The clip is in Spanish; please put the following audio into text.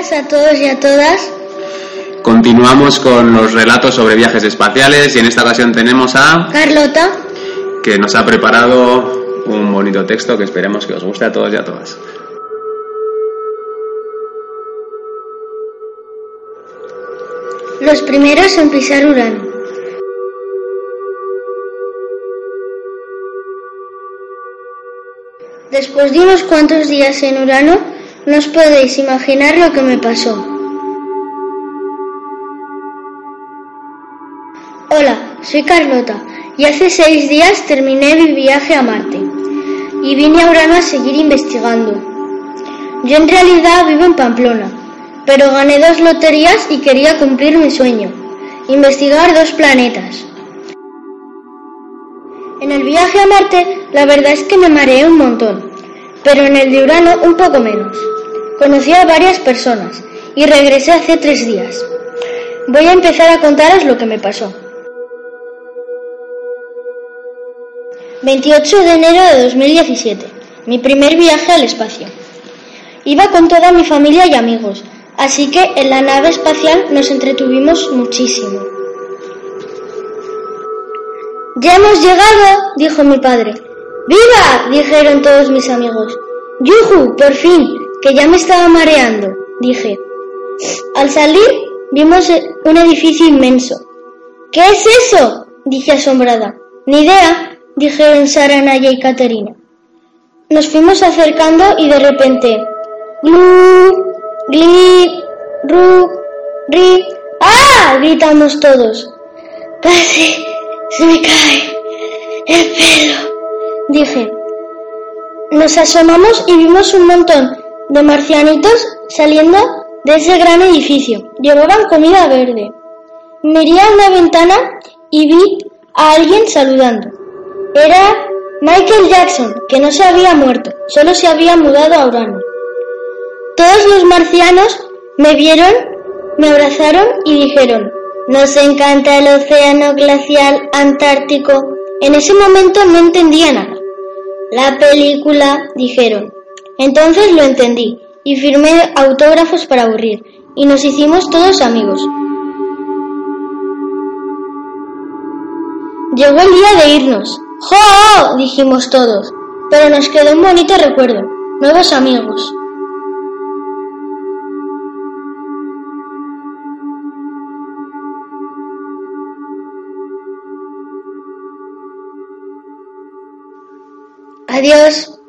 días a todos y a todas. Continuamos con los relatos sobre viajes espaciales y en esta ocasión tenemos a Carlota. que nos ha preparado un bonito texto que esperemos que os guste a todos y a todas. Los primeros en pisar Urano. Después de unos cuantos días en Urano, no os podéis imaginar lo que me pasó. Hola, soy Carlota y hace seis días terminé mi viaje a Marte y vine a Urano a seguir investigando. Yo en realidad vivo en Pamplona, pero gané dos loterías y quería cumplir mi sueño, investigar dos planetas. En el viaje a Marte, la verdad es que me mareé un montón, pero en el de Urano un poco menos. Conocí a varias personas y regresé hace tres días. Voy a empezar a contaros lo que me pasó. 28 de enero de 2017. Mi primer viaje al espacio. Iba con toda mi familia y amigos, así que en la nave espacial nos entretuvimos muchísimo. Ya hemos llegado, dijo mi padre. ¡Viva! dijeron todos mis amigos. ¡Yuju! Por fin, que ya me estaba mareando, dije. Al salir vimos un edificio inmenso. ¿Qué es eso? dije asombrada. Ni idea, dijeron Sara, Naya y Caterina. Nos fuimos acercando y de repente. ¡Glu! ¡Gli! ¡Ru! ¡Ri! ¡Ah! gritamos todos. Casi se me cae el pelo, dije. Nos asomamos y vimos un montón de marcianitos saliendo de ese gran edificio. Llevaban comida verde. Miré a una ventana y vi a alguien saludando. Era Michael Jackson, que no se había muerto, solo se había mudado a Urano. Todos los marcianos me vieron, me abrazaron y dijeron, nos encanta el océano glacial antártico. En ese momento no entendía nada. La película, dijeron. Entonces lo entendí y firmé autógrafos para aburrir y nos hicimos todos amigos. Llegó el día de irnos. ¡Jo! dijimos todos, pero nos quedó un bonito recuerdo, nuevos amigos. Adiós.